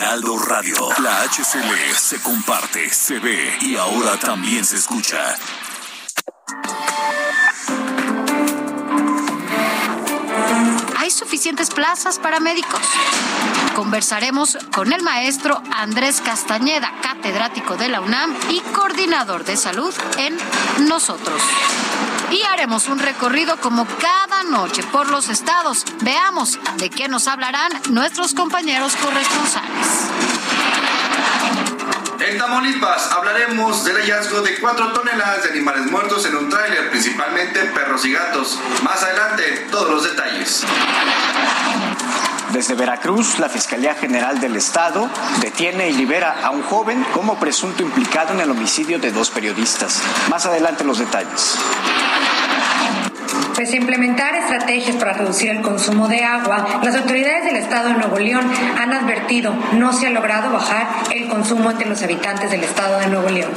Radio. La HCL se comparte, se ve y ahora también se escucha. ¿Hay suficientes plazas para médicos? Conversaremos con el maestro Andrés Castañeda, catedrático de la UNAM y coordinador de salud en Nosotros. Y haremos un recorrido como cada noche por los estados. Veamos de qué nos hablarán nuestros compañeros corresponsales. En Tamaulipas hablaremos del hallazgo de cuatro toneladas de animales muertos en un tráiler, principalmente perros y gatos. Más adelante, todos los detalles. Desde Veracruz, la Fiscalía General del Estado detiene y libera a un joven como presunto implicado en el homicidio de dos periodistas. Más adelante los detalles. Pues implementar estrategias para reducir el consumo de agua, las autoridades del estado de Nuevo León han advertido no se ha logrado bajar el consumo entre los habitantes del estado de Nuevo León.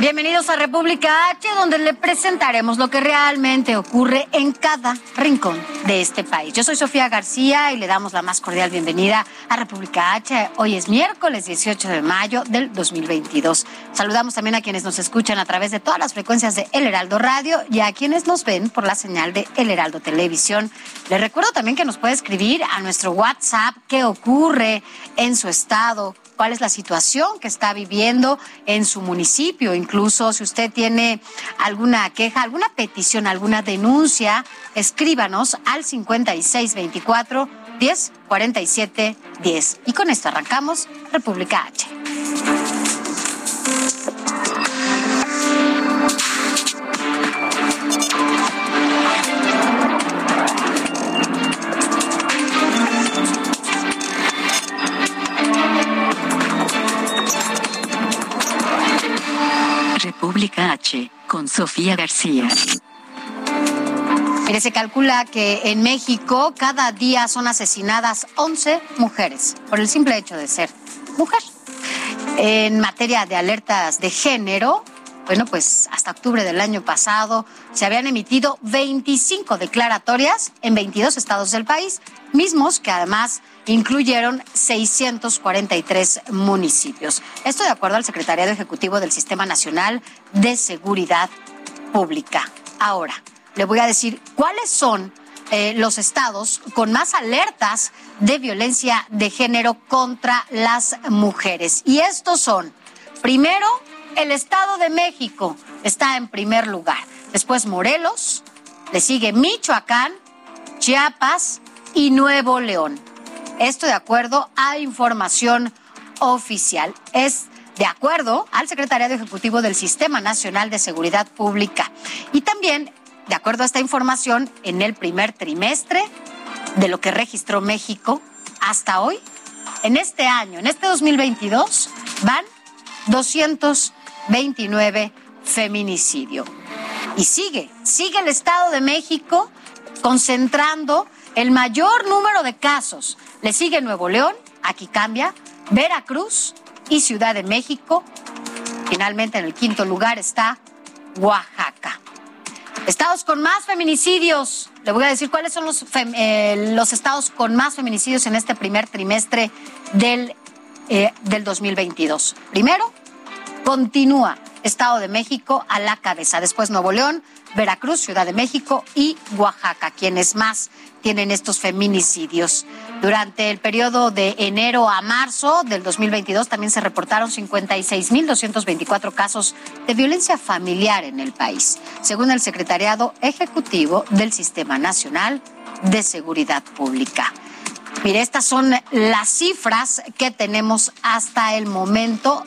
Bienvenidos a República H, donde le presentaremos lo que realmente ocurre en cada rincón de este país. Yo soy Sofía García y le damos la más cordial bienvenida a República H. Hoy es miércoles 18 de mayo del 2022. Saludamos también a quienes nos escuchan a través de todas las frecuencias de El Heraldo Radio y a quienes nos ven por la señal de El Heraldo Televisión. Les recuerdo también que nos puede escribir a nuestro WhatsApp qué ocurre en su estado, cuál es la situación que está viviendo en su municipio. Incluso si usted tiene alguna queja, alguna petición, alguna denuncia, escríbanos al 5624 1047 10. Y con esto arrancamos República H. República H, con Sofía García. Mire, se calcula que en México cada día son asesinadas 11 mujeres por el simple hecho de ser mujer. En materia de alertas de género, bueno, pues hasta octubre del año pasado se habían emitido 25 declaratorias en 22 estados del país, mismos que además incluyeron 643 municipios. Esto de acuerdo al Secretariado Ejecutivo del Sistema Nacional de Seguridad Pública. Ahora, le voy a decir cuáles son eh, los estados con más alertas de violencia de género contra las mujeres. Y estos son, primero, el Estado de México está en primer lugar. Después Morelos, le sigue Michoacán, Chiapas y Nuevo León. Esto de acuerdo a información oficial. Es de acuerdo al Secretariado Ejecutivo del Sistema Nacional de Seguridad Pública. Y también, de acuerdo a esta información, en el primer trimestre de lo que registró México hasta hoy, en este año, en este 2022, van 229 feminicidio. Y sigue, sigue el Estado de México concentrando el mayor número de casos. Le sigue Nuevo León, aquí cambia, Veracruz y Ciudad de México. Finalmente en el quinto lugar está Oaxaca. Estados con más feminicidios. Le voy a decir cuáles son los, eh, los estados con más feminicidios en este primer trimestre del, eh, del 2022. Primero, continúa Estado de México a la cabeza. Después Nuevo León, Veracruz, Ciudad de México y Oaxaca, quienes más tienen estos feminicidios. Durante el periodo de enero a marzo del 2022 también se reportaron 56.224 casos de violencia familiar en el país, según el Secretariado Ejecutivo del Sistema Nacional de Seguridad Pública. Mire, estas son las cifras que tenemos hasta el momento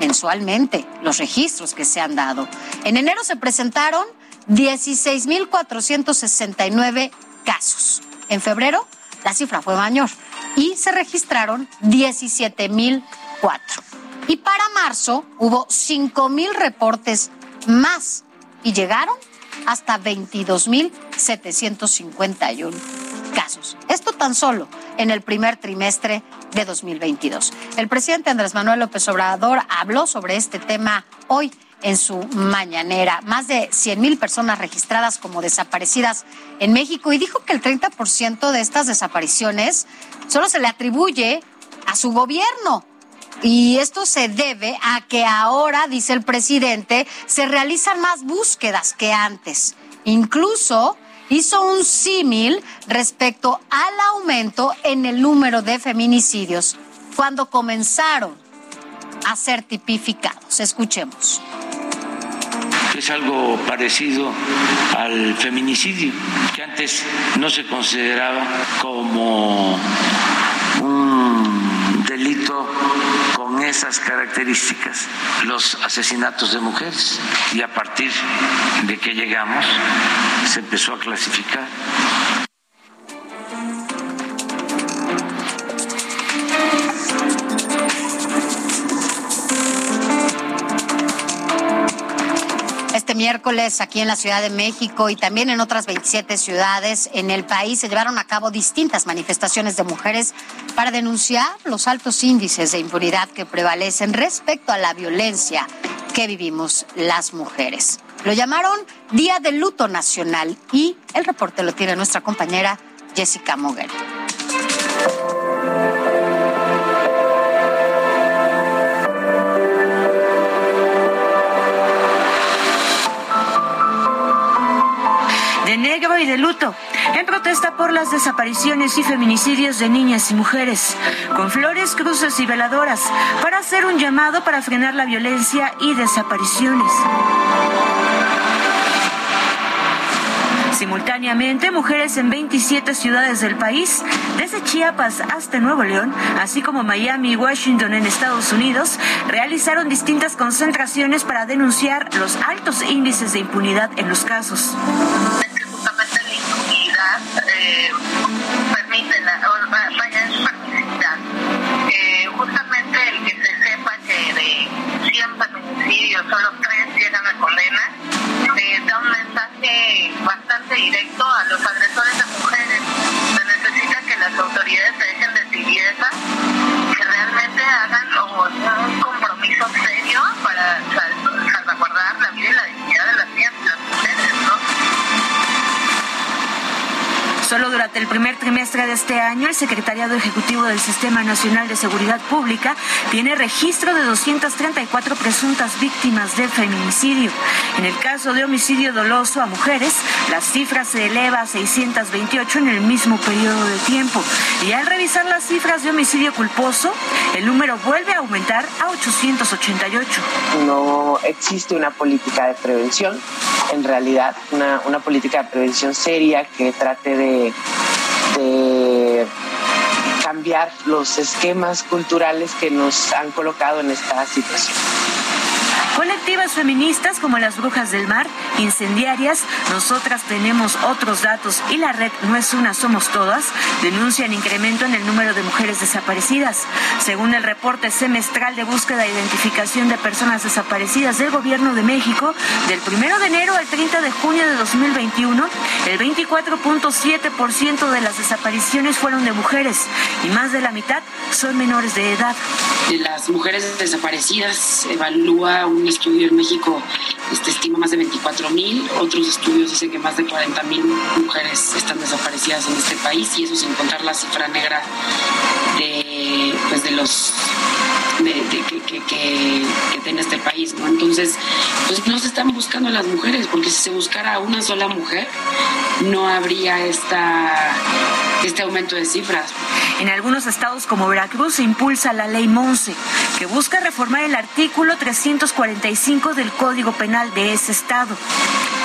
mensualmente, los registros que se han dado. En enero se presentaron 16.469 casos. En febrero, la cifra fue mayor y se registraron 17.004. Y para marzo hubo 5.000 reportes más y llegaron hasta 22.751 casos. Esto tan solo en el primer trimestre de 2022. El presidente Andrés Manuel López Obrador habló sobre este tema hoy en su mañanera. Más de 100 mil personas registradas como desaparecidas en México y dijo que el 30% de estas desapariciones solo se le atribuye a su gobierno. Y esto se debe a que ahora, dice el presidente, se realizan más búsquedas que antes. Incluso hizo un símil respecto al aumento en el número de feminicidios cuando comenzaron a ser tipificados. Escuchemos. Es algo parecido al feminicidio, que antes no se consideraba como un delito con esas características, los asesinatos de mujeres. Y a partir de que llegamos, se empezó a clasificar. Este miércoles aquí en la Ciudad de México y también en otras 27 ciudades en el país se llevaron a cabo distintas manifestaciones de mujeres para denunciar los altos índices de impunidad que prevalecen respecto a la violencia que vivimos las mujeres. Lo llamaron Día del Luto Nacional y el reporte lo tiene nuestra compañera Jessica Moguel. De negro y de luto, en protesta por las desapariciones y feminicidios de niñas y mujeres, con flores, cruces y veladoras, para hacer un llamado para frenar la violencia y desapariciones. Simultáneamente, mujeres en 27 ciudades del país, desde Chiapas hasta Nuevo León, así como Miami y Washington en Estados Unidos, realizaron distintas concentraciones para denunciar los altos índices de impunidad en los casos. Solo 3 llegan a condena, eh, da un mensaje bastante directo a los agresores de mujeres. Se necesita que las autoridades se dejen de tibieza, que realmente hagan un compromiso serio para sal- salvaguardar la vida y la Solo durante el primer trimestre de este año, el Secretariado Ejecutivo del Sistema Nacional de Seguridad Pública tiene registro de 234 presuntas víctimas de feminicidio. En el caso de homicidio doloso a mujeres, la cifra se eleva a 628 en el mismo periodo de tiempo. Y al revisar las cifras de homicidio culposo, el número vuelve a aumentar a 888. no existe una política de prevención, en realidad, una, una política de prevención seria que trate de, de cambiar los esquemas culturales que nos han colocado en esta situación. Colectivas feministas como las Brujas del Mar, incendiarias, nosotras tenemos otros datos y la red No es una, somos todas, denuncian incremento en el número de mujeres desaparecidas. Según el reporte semestral de búsqueda e identificación de personas desaparecidas del Gobierno de México, del 1 de enero al 30 de junio de 2021, el 24.7% de las desapariciones fueron de mujeres y más de la mitad son menores de edad. las mujeres desaparecidas evalúa un estudio en México este estima más de 24 mil otros estudios dicen que más de 40 mil mujeres están desaparecidas en este país y eso sin contar la cifra negra de pues de los que, tiene este país no entonces pues no se están buscando las mujeres porque si se buscara una sola mujer no habría esta este aumento de cifras. En algunos estados como Veracruz se impulsa la ley Monse, que busca reformar el artículo 345 del Código Penal de ese estado.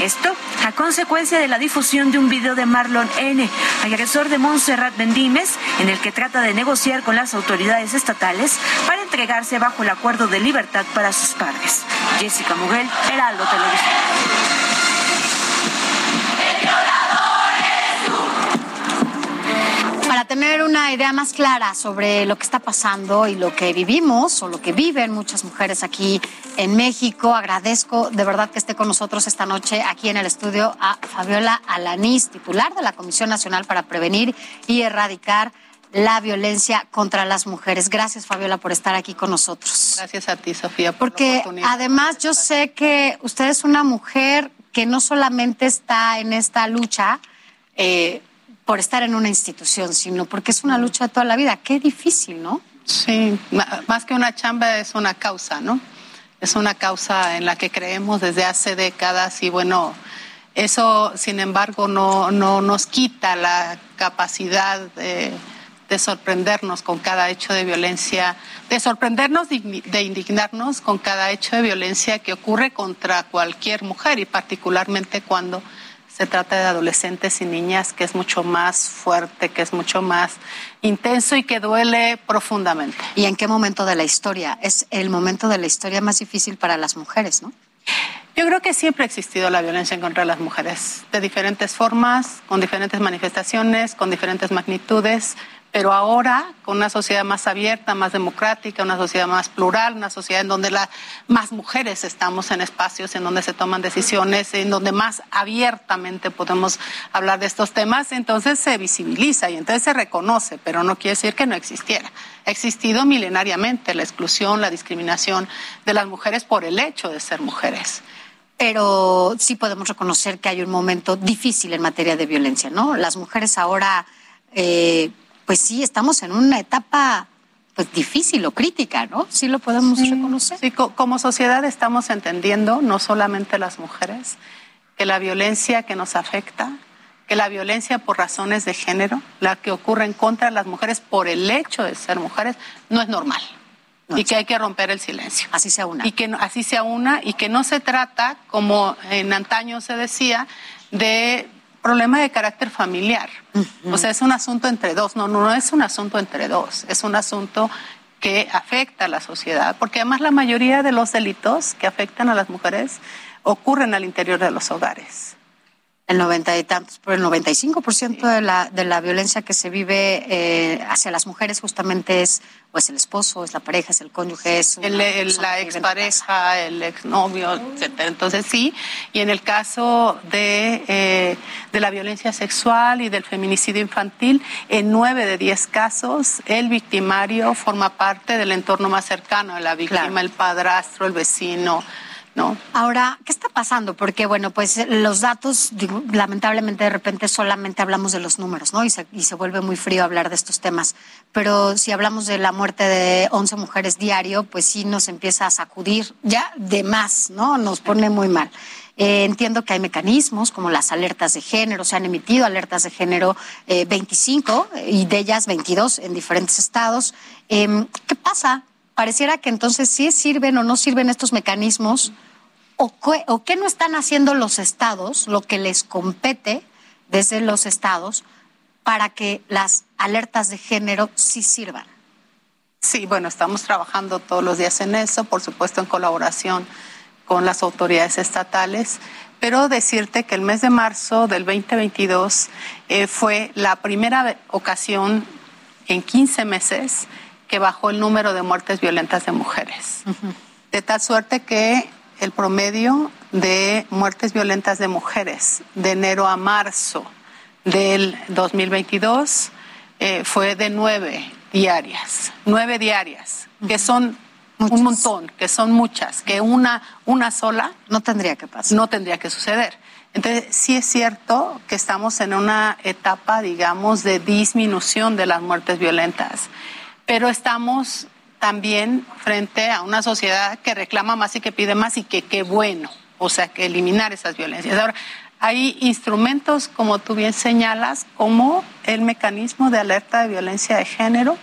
Esto a consecuencia de la difusión de un video de Marlon N., agresor de Montserrat Bendímez, en el que trata de negociar con las autoridades estatales para entregarse bajo el acuerdo de libertad para sus padres. Jessica Muguel, Heraldo Televisión. Tener una idea más clara sobre lo que está pasando y lo que vivimos o lo que viven muchas mujeres aquí en México, agradezco de verdad que esté con nosotros esta noche aquí en el estudio a Fabiola Alanís, titular de la Comisión Nacional para Prevenir y Erradicar la violencia contra las mujeres. Gracias, Fabiola, por estar aquí con nosotros. Gracias a ti, Sofía. Por Porque además yo sé que usted es una mujer que no solamente está en esta lucha eh, por estar en una institución, sino porque es una lucha de toda la vida. Qué difícil, ¿no? Sí, más que una chamba es una causa, ¿no? Es una causa en la que creemos desde hace décadas y bueno, eso, sin embargo, no, no nos quita la capacidad de de sorprendernos con cada hecho de violencia, de sorprendernos, de indignarnos con cada hecho de violencia que ocurre contra cualquier mujer y particularmente cuando se trata de adolescentes y niñas, que es mucho más fuerte, que es mucho más intenso y que duele profundamente. ¿Y en qué momento de la historia? Es el momento de la historia más difícil para las mujeres, ¿no? Yo creo que siempre ha existido la violencia en contra de las mujeres, de diferentes formas, con diferentes manifestaciones, con diferentes magnitudes, pero ahora con una sociedad más abierta, más democrática, una sociedad más plural, una sociedad en donde la, más mujeres estamos en espacios en donde se toman decisiones, en donde más abiertamente podemos hablar de estos temas, entonces se visibiliza y entonces se reconoce, pero no quiere decir que no existiera. Ha existido milenariamente la exclusión, la discriminación de las mujeres por el hecho de ser mujeres pero sí podemos reconocer que hay un momento difícil en materia de violencia, ¿no? Las mujeres ahora eh, pues sí, estamos en una etapa pues difícil o crítica, ¿no? Sí lo podemos reconocer. Sí, como sociedad estamos entendiendo, no solamente las mujeres, que la violencia que nos afecta, que la violencia por razones de género, la que ocurre en contra de las mujeres por el hecho de ser mujeres, no es normal. y que hay que romper el silencio. Así sea una. Y que así sea una y que no se trata, como en antaño se decía, de problema de carácter familiar. O sea, es un asunto entre dos. No, no, no es un asunto entre dos. Es un asunto que afecta a la sociedad, porque además la mayoría de los delitos que afectan a las mujeres ocurren al interior de los hogares el 90 y tantos, por el 95% de la, de la violencia que se vive eh, hacia las mujeres justamente es o es el esposo, es la pareja, es el cónyuge, es el, la expareja, el exnovio, etcétera. Entonces sí, y en el caso de, eh, de la violencia sexual y del feminicidio infantil, en nueve de diez casos el victimario forma parte del entorno más cercano de la víctima, el padrastro, el vecino, Ahora, ¿qué está pasando? Porque, bueno, pues los datos, lamentablemente de repente solamente hablamos de los números, ¿no? Y se, y se vuelve muy frío hablar de estos temas. Pero si hablamos de la muerte de 11 mujeres diario, pues sí nos empieza a sacudir ya de más, ¿no? Nos pone muy mal. Eh, entiendo que hay mecanismos como las alertas de género, se han emitido alertas de género 25 eh, y de ellas 22 en diferentes estados. Em, ¿Qué pasa? Pareciera que entonces sí sirven o no sirven estos mecanismos o, qué no están haciendo los estados, lo que les compete desde los estados, para que las alertas de género sí sirvan. Sí, bueno, estamos trabajando todos los días en eso, por supuesto en colaboración con las autoridades estatales, pero decirte que el mes de marzo del 2022 eh, fue la primera ocasión en 15 meses que bajó el número de muertes violentas de mujeres. De tal suerte que el promedio de muertes violentas de mujeres de enero a marzo del 2022 eh, fue de nueve diarias, nueve diarias, que son un montón, que son muchas, que una, una sola no tendría que pasar. No tendría que suceder. Entonces, sí es cierto que estamos en una etapa, digamos, de disminución de las muertes violentas, pero estamos también frente a una sociedad que reclama más y que pide más y que qué bueno, o sea, que eliminar esas violencias. Ahora, hay instrumentos, como tú bien señalas, como el mecanismo de alerta de violencia de género,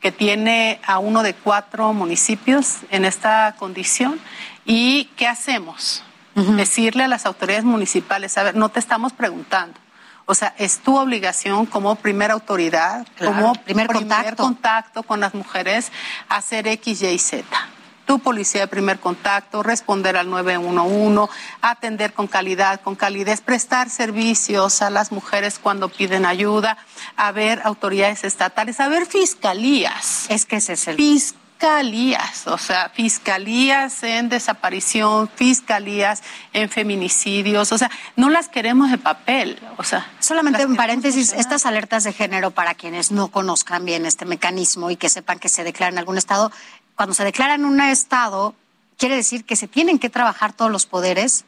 que tiene a uno de cuatro municipios en esta condición. ¿Y qué hacemos? Decirle a las autoridades municipales, a ver, no te estamos preguntando, o sea, es tu obligación como primera autoridad, como primer, contacto. con las mujeres, hacer X, Y, Z. tu policía de primer contacto, responder al 911, atender con calidad, con calidez, prestar servicios a las mujeres cuando piden ayuda, a ver autoridades estatales, a ver fiscalías. Es que ese es el fiscalías, o sea, fiscalías en desaparición, fiscalías en feminicidios, o sea, no las queremos de papel, o sea. Solamente en paréntesis, estas alertas de género para quienes no conozcan bien este mecanismo y que sepan que se declara en algún estado, cuando se declara en un estado, quiere decir que se tienen que trabajar todos los poderes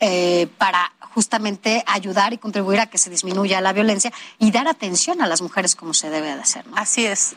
eh, para justamente ayudar y contribuir a que se disminuya la violencia y dar atención a las mujeres como se debe de hacer. ¿no? Así es.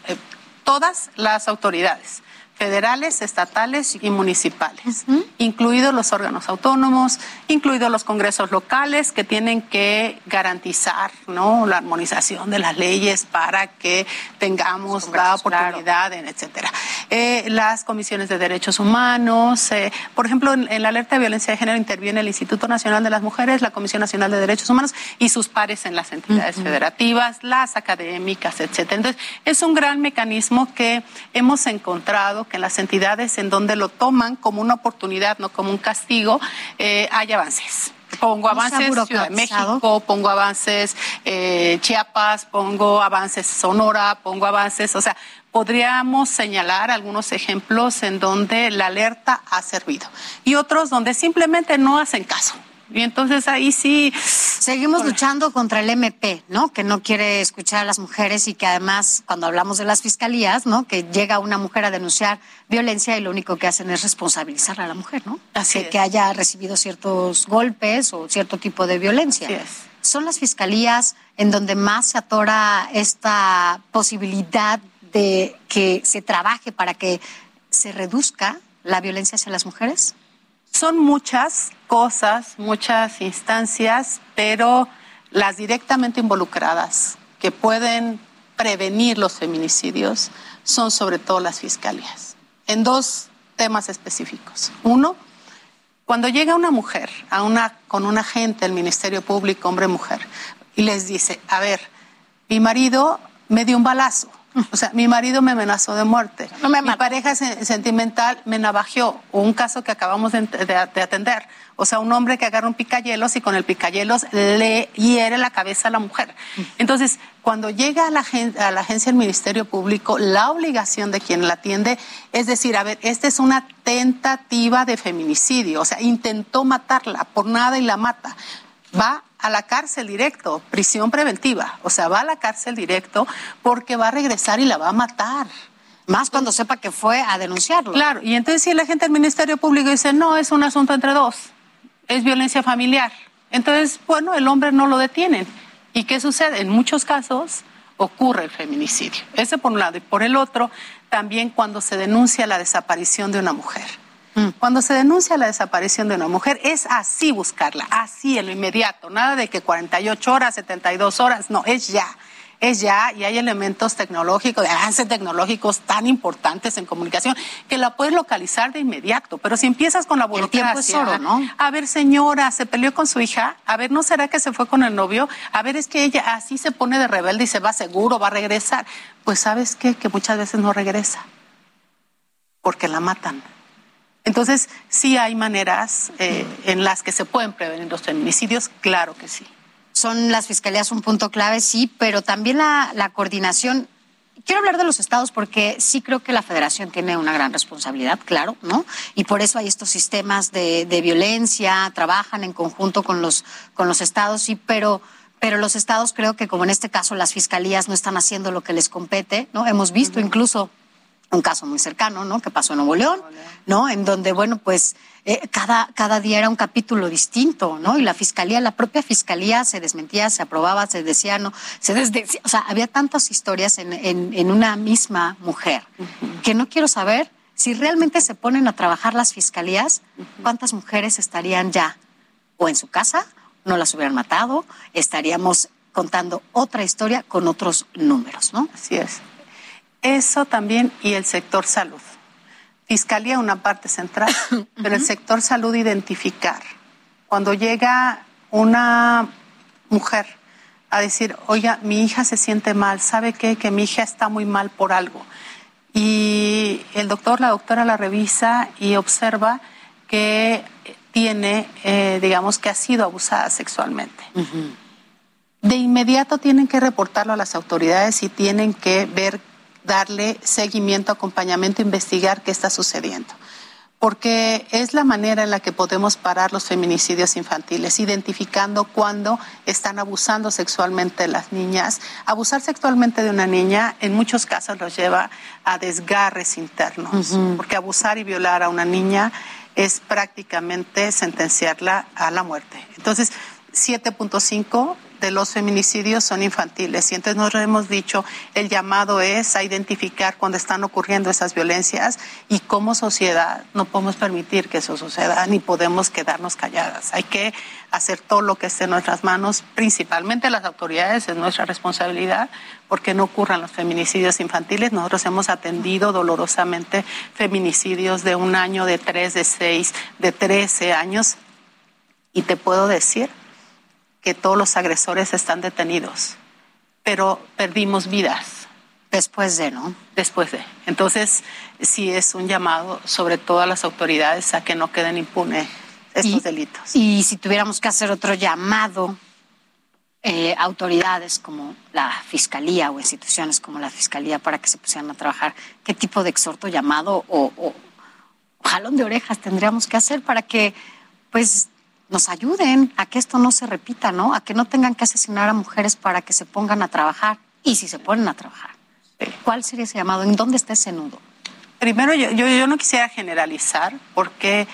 Todas las autoridades federales, estatales y municipales, incluidos los órganos autónomos, incluidos los congresos locales que tienen que garantizar ¿no? la armonización de las leyes para que tengamos la oportunidad, etcétera. Eh, las comisiones de derechos humanos, eh, por ejemplo, en, la alerta de violencia de género interviene el Instituto Nacional de las Mujeres, la Comisión Nacional de Derechos Humanos y sus pares en las entidades federativas, las académicas, etcétera. Entonces, es un gran mecanismo que hemos encontrado que en las entidades en donde lo toman como una oportunidad, no como un castigo, eh, hay avances. Pongo avances Ciudad de México, pongo avances eh, Chiapas, pongo avances Sonora, pongo avances, o sea, podríamos señalar algunos ejemplos en donde la alerta ha servido y otros donde simplemente no hacen caso. Y entonces ahí sí. Seguimos luchando contra el MP, ¿no? Que no quiere escuchar a las mujeres y que además, cuando hablamos de las fiscalías, ¿no? Que llega una mujer a denunciar violencia y lo único que hacen es responsabilizar a la mujer, ¿no? Así que, haya recibido ciertos golpes o cierto tipo de violencia. Así es. Son las fiscalías en donde más se atora esta posibilidad de que se trabaje para que se reduzca la violencia hacia las mujeres? Son muchas cosas, muchas instancias, pero las directamente involucradas que pueden prevenir los feminicidios son sobre todo las fiscalías, en dos temas específicos. Uno, cuando llega una mujer a una, con un agente del Ministerio Público, hombre-mujer, y les dice, a ver, mi marido me dio un balazo, o sea, mi marido me amenazó de muerte. mi pareja sentimental me navajeó. Un caso que acabamos de, atender. O sea, un hombre que agarra un picayelos y con el picayelos le hiere la cabeza a la mujer. Entonces, cuando llega a la, a la agencia del Ministerio Público, la obligación de quien la atiende es decir, a ver, esta es una tentativa de feminicidio. O sea, intentó matarla por nada y la mata. Va a la cárcel directo, prisión preventiva. O sea, va a la cárcel directo porque va a regresar y la va a matar. Más cuando sepa que fue a denunciarlo. Claro, y entonces si la gente del Ministerio Público dice, no, es un asunto entre dos, es violencia familiar. Entonces, bueno, el hombre no lo detienen. ¿Y qué sucede? En muchos casos ocurre el feminicidio. Ese por un lado. Y por el otro, también cuando se denuncia la desaparición de una mujer. Mm. Cuando se denuncia la desaparición de una mujer, es así buscarla, así en lo inmediato, nada de que 48 horas, 72 horas, no, es ya. Es ya, y hay elementos tecnológicos, de avances tecnológicos tan importantes en comunicación que la puedes localizar de inmediato. Pero si empiezas con la burocracia, ¿no? A ver, señora, se peleó con su hija. A ver, ¿no será que se fue con el novio? A ver, es que ella así se pone de rebelde y se va seguro, va a regresar. Pues, ¿sabes qué? Que muchas veces no regresa porque la matan. Entonces, sí hay maneras eh, en las que se pueden prevenir los feminicidios, claro que sí. Son las fiscalías un punto clave, sí, pero también la, coordinación. Quiero hablar de los estados porque sí creo que la federación tiene una gran responsabilidad, claro, ¿no? Y por eso hay estos sistemas de, violencia, trabajan en conjunto con los, con los estados, sí, pero pero los estados creo que como en este caso las fiscalías no están haciendo lo que les compete, ¿no? Hemos visto incluso un caso muy cercano, ¿no? Que pasó en Nuevo León, ¿no? En donde, bueno, pues eh, cada, cada día era un capítulo distinto, ¿no? Y la fiscalía, la propia fiscalía se desmentía, se aprobaba, se decía, no, se desdecía. O sea, había tantas historias en, en, una misma mujer que no quiero saber si realmente se ponen a trabajar las fiscalías, cuántas mujeres estarían ya o en su casa, no las hubieran matado, estaríamos contando otra historia con otros números, ¿no? Así es. Eso también y el sector salud. Fiscalía una parte central, pero el sector salud identificar. Cuando llega una mujer a decir, oiga, mi hija se siente mal, ¿sabe qué? Que mi hija está muy mal por algo. y el doctor, la doctora la revisa y observa que tiene, eh, digamos, que ha sido abusada sexualmente. De inmediato tienen que reportarlo a las autoridades y tienen que ver, darle seguimiento, acompañamiento, investigar qué está sucediendo porque es la manera en la que podemos parar los feminicidios infantiles, identificando cuándo están abusando sexualmente de las niñas. Abusar sexualmente de una niña en muchos casos los lleva a desgarres internos, porque abusar y violar a una niña es prácticamente sentenciarla a la muerte. Entonces, 7.5 de los feminicidios son infantiles. Y entonces nos hemos dicho, el llamado es a identificar cuando están ocurriendo esas violencias y como sociedad no podemos permitir que eso suceda, ni podemos quedarnos calladas. Hay que hacer todo lo que esté en nuestras manos, principalmente las autoridades, es nuestra responsabilidad, porque no ocurran los feminicidios infantiles. Nosotros hemos atendido dolorosamente feminicidios de un año, de tres, de seis, de trece años. Y te puedo decir que todos los agresores están detenidos, pero perdimos vidas. Después de, ¿no? Después de. Entonces, sí es un llamado sobre todas las autoridades a que no queden impunes estos delitos. Y si tuviéramos que hacer otro llamado, eh, autoridades como la Fiscalía o instituciones como la Fiscalía para que se pusieran a trabajar, ¿qué tipo de exhorto, llamado o, o jalón de orejas tendríamos que hacer para que pues nos ayuden a que esto no se repita, ¿no? A que no tengan que asesinar a mujeres para que se pongan a trabajar. Y si se ponen a trabajar, ¿cuál sería ese llamado? ¿En dónde está ese nudo? Primero, yo, yo, yo no quisiera generalizar porque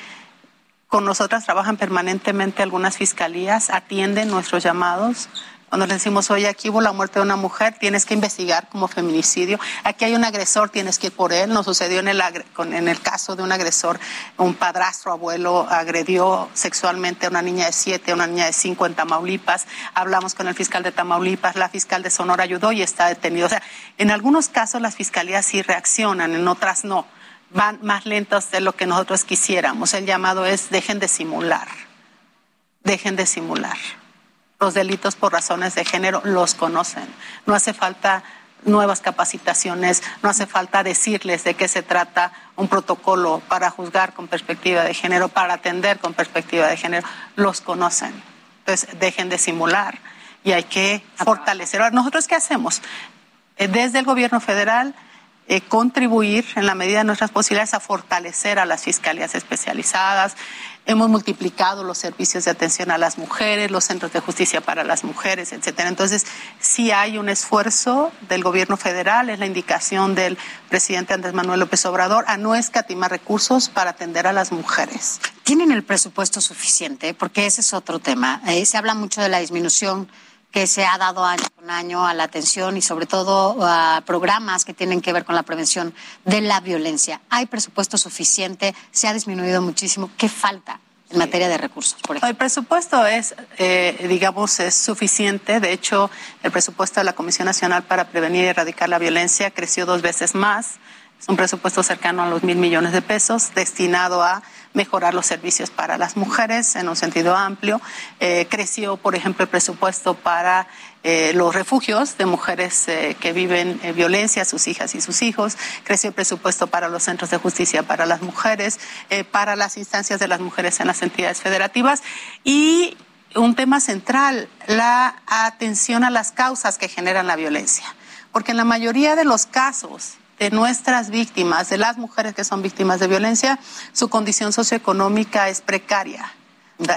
con nosotras trabajan permanentemente algunas fiscalías, atienden nuestros llamados, cuando le decimos, oye, aquí hubo la muerte de una mujer, tienes que investigar como feminicidio. Aquí hay un agresor, tienes que ir por él. Nos sucedió en el, en el caso de un agresor, un padrastro abuelo agredió sexualmente a una niña de siete, a una niña de cinco en Tamaulipas. Hablamos con el fiscal de Tamaulipas, la fiscal de Sonora ayudó y está detenido. O sea, en algunos casos las fiscalías sí reaccionan, en otras no. Van más lentos de lo que nosotros quisiéramos. El llamado es dejen de simular. Dejen de simular los delitos por razones de género los conocen. No hace falta nuevas capacitaciones, no hace falta decirles de qué se trata un protocolo para juzgar con perspectiva de género, para atender con perspectiva de género, los conocen. Entonces, dejen de simular y hay que fortalecer. ¿nosotros qué hacemos? Eh, desde el gobierno federal, eh, contribuir en la medida de nuestras posibilidades a fortalecer a las fiscalías especializadas, Hemos multiplicado los servicios de atención a las mujeres, los centros de justicia para las mujeres, etcétera. Entonces, sí hay un esfuerzo del gobierno federal, es la indicación del presidente Andrés Manuel López Obrador a no escatimar recursos para atender a las mujeres. ¿Tienen el presupuesto suficiente? Porque ese es otro tema. Eh, se habla mucho de la disminución que se ha dado año con año a la atención y sobre todo a programas que tienen que ver con la prevención de la violencia. ¿Hay presupuesto suficiente? ¿Se ha disminuido muchísimo? ¿Qué falta? en materia de recursos, por ejemplo? El presupuesto es, eh, digamos, es suficiente. De hecho, el presupuesto de la Comisión Nacional para Prevenir y Erradicar la Violencia creció dos veces más. Es un presupuesto cercano a los mil millones de pesos destinado a mejorar los servicios para las mujeres en un sentido amplio. Eh, creció, por ejemplo, el presupuesto para eh, los refugios de mujeres eh, que viven violencia, sus hijas y sus hijos. Creció el presupuesto para los centros de justicia para las mujeres, para las instancias de las mujeres en las entidades federativas y un tema central, la atención a las causas que generan la violencia. Porque en la mayoría de los casos, de nuestras víctimas, de las mujeres que son víctimas de violencia, su condición socioeconómica es precaria.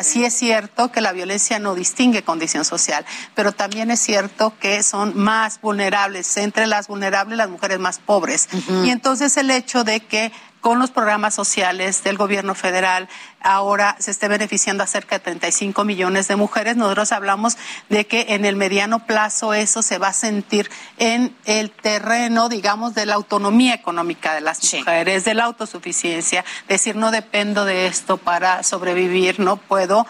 Sí es cierto que la violencia no distingue condición social, pero también es cierto que son más vulnerables, entre las vulnerables las mujeres más pobres. Y entonces el hecho de que con los programas sociales del gobierno federal ahora se esté beneficiando a cerca de 35 millones de mujeres. Nosotros hablamos de que en el mediano plazo eso se va a sentir en el terreno, digamos, de la autonomía económica de las mujeres, de la autosuficiencia, decir no dependo de esto para sobrevivir, no puedo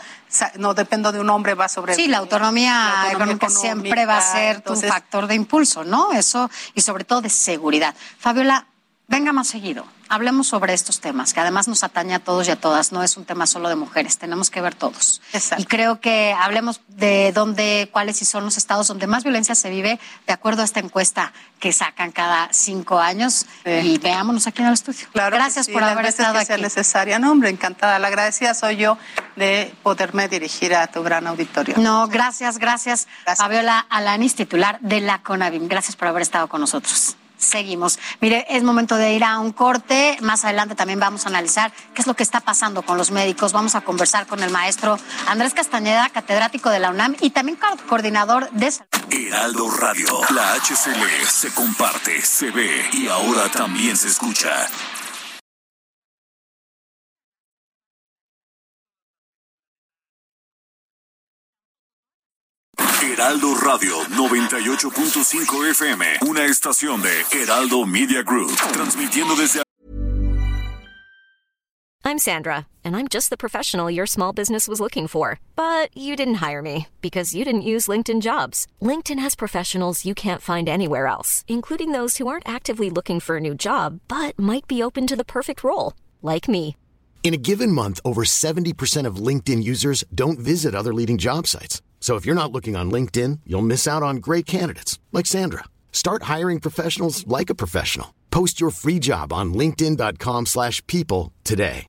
no dependo de un hombre, va a sobrevivir. Sí, la autonomía, económica, siempre va a ser tu factor de impulso, ¿no? Eso, y sobre todo de seguridad. Fabiola, venga más seguido hablemos sobre estos temas, que además nos atañe a todos y a todas, no es un tema solo de mujeres, tenemos que ver todos. Y creo que hablemos de dónde, cuáles y son los estados donde más violencia se vive, de acuerdo a esta encuesta que sacan cada cinco años. Y veámonos aquí en el estudio. Claro Gracias por haber estado que aquí. Sea necesaria, no, hombre, encantada. La agradecida soy yo de poderme dirigir a tu gran auditorio. No, gracias, gracias, Fabiola Alanis, titular de la CONAVIM. Gracias por haber estado con nosotros. Seguimos. Mire, es momento de ir a un corte. Más adelante también vamos a analizar qué es lo que está pasando con los médicos. Vamos a conversar con el maestro Andrés Castañeda, catedrático de la UNAM y también co- coordinador de. Heraldo Radio. La HCL se comparte, se ve y ahora también se escucha. Heraldo Radio 98.5 FM, una estación de Heraldo Media Group, transmitiendo desde I'm Sandra, and I'm just the professional your small business was looking for. But you didn't hire me because you didn't use LinkedIn jobs. LinkedIn has professionals you can't find anywhere else, including those who aren't actively looking for a new job but might be open to the perfect role, like me. In a given month, over 70% of LinkedIn users don't visit other leading job sites. So if you're not looking on LinkedIn, you'll miss out on great candidates like Sandra. Start hiring professionals like a professional. Post your free job on linkedin.com/people slash people today.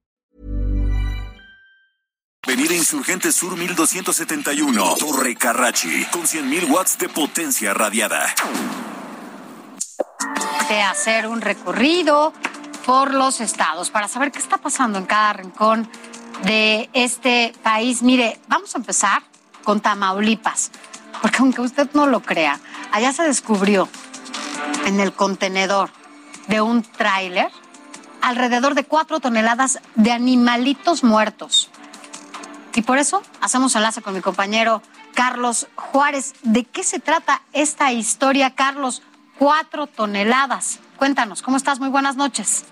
Avenida Insurgente Sur 1271, Torre Carrachi, con 100.000 watts de potencia radiada. de hacer un recorrido por los estados para saber qué está pasando en cada rincón de este país. Mire, vamos a empezar con Tamaulipas, porque aunque usted no lo crea, allá se descubrió en el contenedor de un tráiler alrededor de cuatro toneladas de animalitos muertos. Y por eso hacemos enlace con mi compañero Carlos Juárez. ¿De qué se trata esta historia, Carlos? Cuatro toneladas. Cuéntanos, ¿cómo estás? Muy buenas noches.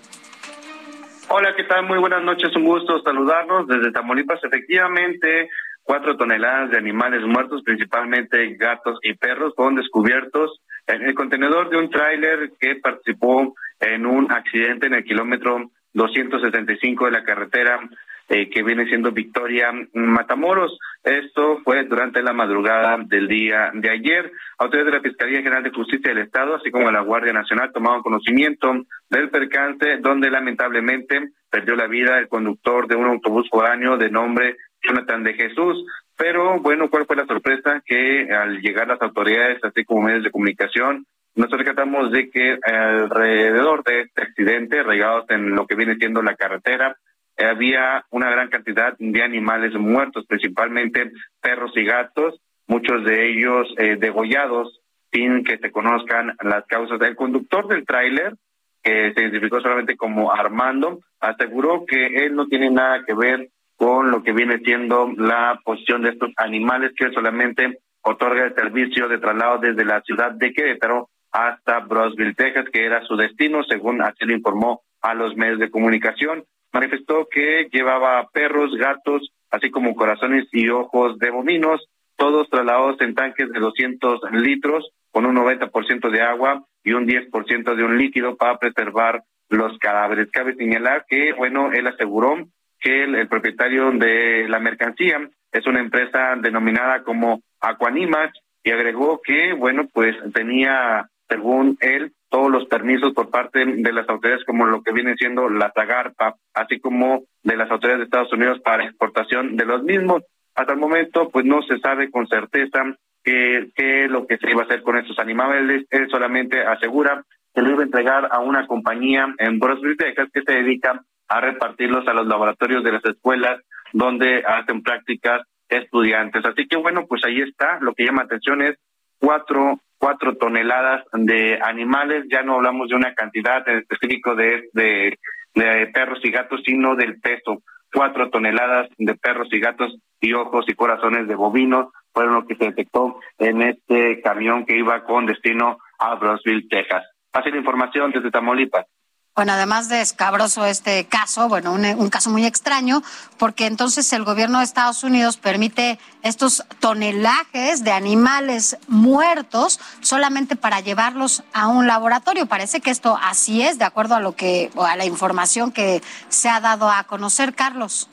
Hola, ¿qué tal? Muy buenas noches, un gusto saludarnos desde Tamaulipas. Efectivamente, cuatro toneladas de animales muertos, principalmente gatos y perros, fueron descubiertos en el contenedor de un tráiler que participó en un accidente en el kilómetro 275 de la carretera eh, que viene siendo Victoria Matamoros. Esto fue durante la madrugada del día de ayer. Autoridades de la Fiscalía General de Justicia del Estado, así como la Guardia Nacional, tomaron conocimiento del percance donde lamentablemente perdió la vida el conductor de un autobús foráneo de nombre Jonathan de Jesús. Pero bueno, ¿cuál fue la sorpresa? Que al llegar las autoridades, así como medios de comunicación, nos percatamos de que alrededor de este accidente, regados en lo que viene siendo la carretera, había una gran cantidad de animales muertos, principalmente perros y gatos, muchos de ellos eh, degollados sin que se conozcan las causas. El conductor del tráiler, que se identificó solamente como Armando, aseguró que él no tiene nada que ver con lo que viene siendo la posición de estos animales, que solamente otorga el servicio de traslado desde la ciudad de Querétaro hasta Brosville, Texas, que era su destino, según así lo informó a los medios de comunicación. Manifestó que llevaba perros, gatos, así como corazones y ojos de bovinos, todos trasladados en tanques de 200 litros, con un 90% de agua y un 10% de un líquido para preservar los cadáveres. Cabe señalar que, bueno, él aseguró que el, propietario de la mercancía es una empresa denominada como Aquanimax y agregó que, bueno, pues tenía, según él, todos los permisos por parte de las autoridades como lo que viene siendo la Zagarpa, así como de las autoridades de Estados Unidos para exportación de los mismos. Hasta el momento, pues no se sabe con certeza qué qué es lo que se iba a hacer con estos animales. Él solamente asegura que lo iba a entregar a una compañía en Brosville, Texas, que se dedica a repartirlos a los laboratorios de las escuelas donde hacen prácticas estudiantes. Así que bueno, pues ahí está. Lo que llama atención es cuatro cuatro toneladas de animales. Ya no hablamos de una cantidad en específico de, de, de perros y gatos, sino del peso. Cuatro toneladas de perros y gatos y ojos y corazones de bovinos fueron lo que se detectó en este camión que iba con destino a Brosville, Texas. Así la información desde Tamaulipas. Bueno, además de escabroso este caso, bueno, un, caso muy extraño, porque entonces el gobierno de Estados Unidos permite estos tonelajes de animales muertos solamente para llevarlos a un laboratorio. Parece que esto así es, de acuerdo a lo que, o a la información que se ha dado a conocer, Carlos.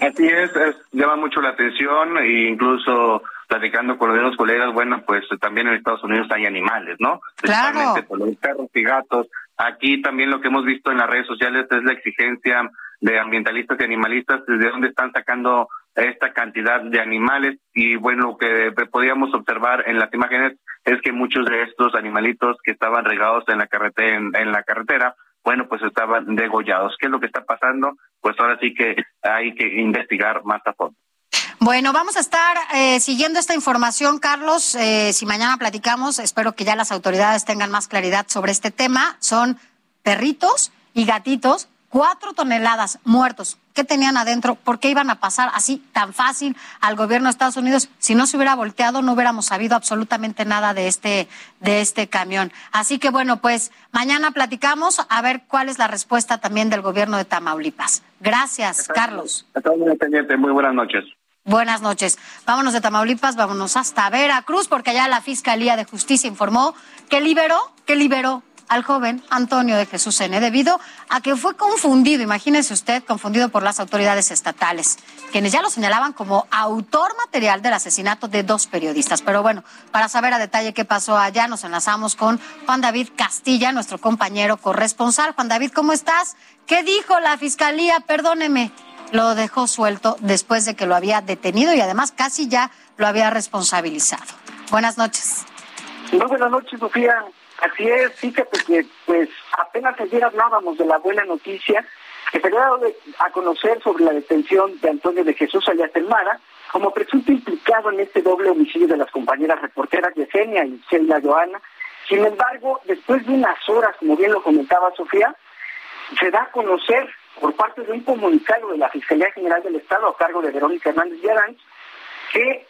Así es, llama mucho la atención e incluso platicando con los colegas, bueno, pues también en Estados Unidos hay animales, ¿no? Claro. Por los perros y gatos Aquí también lo que hemos visto en las redes sociales es la exigencia de ambientalistas y animalistas, desde dónde están sacando esta cantidad de animales y bueno, lo que podíamos observar en las imágenes es que muchos de estos animalitos que estaban regados en la carretera, en, la carretera, bueno, pues estaban degollados. ¿Qué es lo que está pasando? Pues ahora sí que hay que investigar más a fondo. Bueno, vamos a estar eh, siguiendo esta información, Carlos. Eh, si mañana platicamos, espero que ya las autoridades tengan más claridad sobre este tema. Son perritos y gatitos, cuatro toneladas muertos. ¿Qué tenían adentro? ¿Por qué iban a pasar así tan fácil al gobierno de Estados Unidos? Si no se hubiera volteado, no hubiéramos sabido absolutamente nada de este, de este camión. Así que bueno, pues mañana platicamos a ver cuál es la respuesta también del gobierno de Tamaulipas. Gracias, Carlos. Muy buenas noches. Buenas noches. Vámonos de Tamaulipas, vámonos hasta Veracruz, porque allá la Fiscalía de Justicia informó que liberó, que liberó al joven Antonio de Jesús N. debido a que fue confundido, imagínese usted, confundido por las autoridades estatales, quienes ya lo señalaban como autor material del asesinato de dos periodistas. Pero bueno, para saber a detalle qué pasó allá, nos enlazamos con Juan David Castilla, nuestro compañero corresponsal. Juan David, ¿cómo estás? ¿Qué dijo la Fiscalía? Perdóneme lo dejó suelto después de que lo había detenido y además casi ya lo había responsabilizado. Buenas noches. Muy buenas noches, Sofía. Así es, fíjate que pues apenas ayer hablábamos de la buena noticia que se había dado a conocer sobre la detención de Antonio de Jesús Ayatemara como presunto implicado en este doble homicidio de las compañeras reporteras Yesenia y Celia Joana. Sin embargo, después de unas horas, como bien lo comentaba Sofía, se da a conocer por parte de un comunicado de la Fiscalía General del Estado a cargo de Verónica Hernández Yaranz, que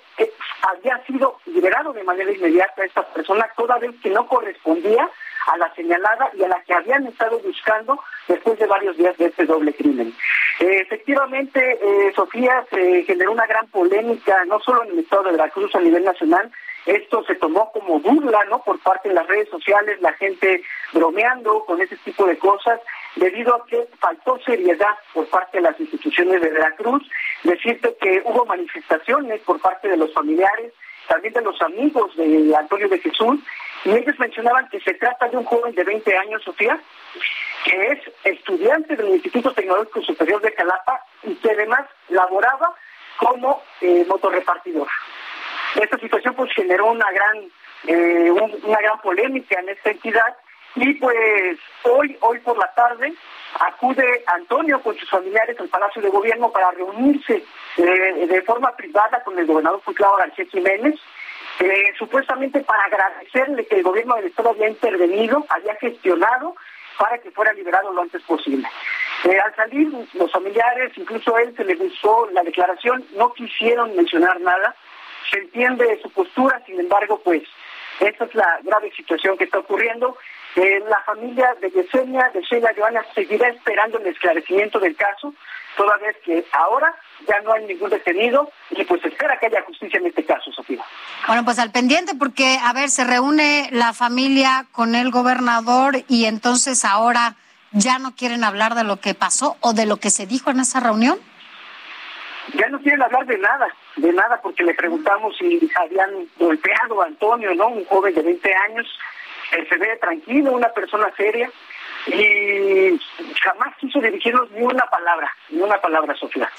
había sido liberado de manera inmediata esta persona, toda vez que no correspondía a la señalada y a la que habían estado buscando después de varios días de este doble crimen. Eh, efectivamente, eh, Sofía, se generó una gran polémica, no solo en el estado de Veracruz a nivel nacional, esto se tomó como burla, ¿no? Por parte de las redes sociales, la gente bromeando con ese tipo de cosas debido a que faltó seriedad por parte de las instituciones de Veracruz. Decirte que hubo manifestaciones por parte de los familiares, también de los amigos de Antonio de Jesús, y ellos mencionaban que se trata de un joven de 20 años, Sofía, que es estudiante del Instituto Tecnológico Superior de Calapa y que además laboraba como eh, motorrepartidor. Esta situación pues generó una gran, eh, una gran polémica en esta entidad y pues hoy, hoy por la tarde, acude Antonio con sus familiares al Palacio de Gobierno para reunirse eh, de forma privada con el gobernador Cuitlao García Jiménez, eh, supuestamente para agradecerle que el gobierno del Estado había intervenido, había gestionado para que fuera liberado lo antes posible. Eh, al salir, los familiares, incluso él, se le gustó la declaración, no quisieron mencionar nada, se entiende su postura, sin embargo, pues esta es la grave situación que está ocurriendo la familia de Yesenia, de Sheila Joana, seguirá esperando el esclarecimiento del caso, toda vez que ahora ya no hay ningún detenido y pues espera que haya justicia en este caso, Sofía. Bueno, pues al pendiente porque, a ver, se reúne la familia con el gobernador y entonces ahora ya no quieren hablar de lo que pasó o de lo que se dijo en esa reunión. Ya no quieren hablar de nada, de nada, porque le preguntamos si habían golpeado a Antonio, ¿no? Un joven de 20 años, él se ve tranquilo, una persona seria, y jamás quiso dirigirnos ni una palabra, ni una palabra, Sofía.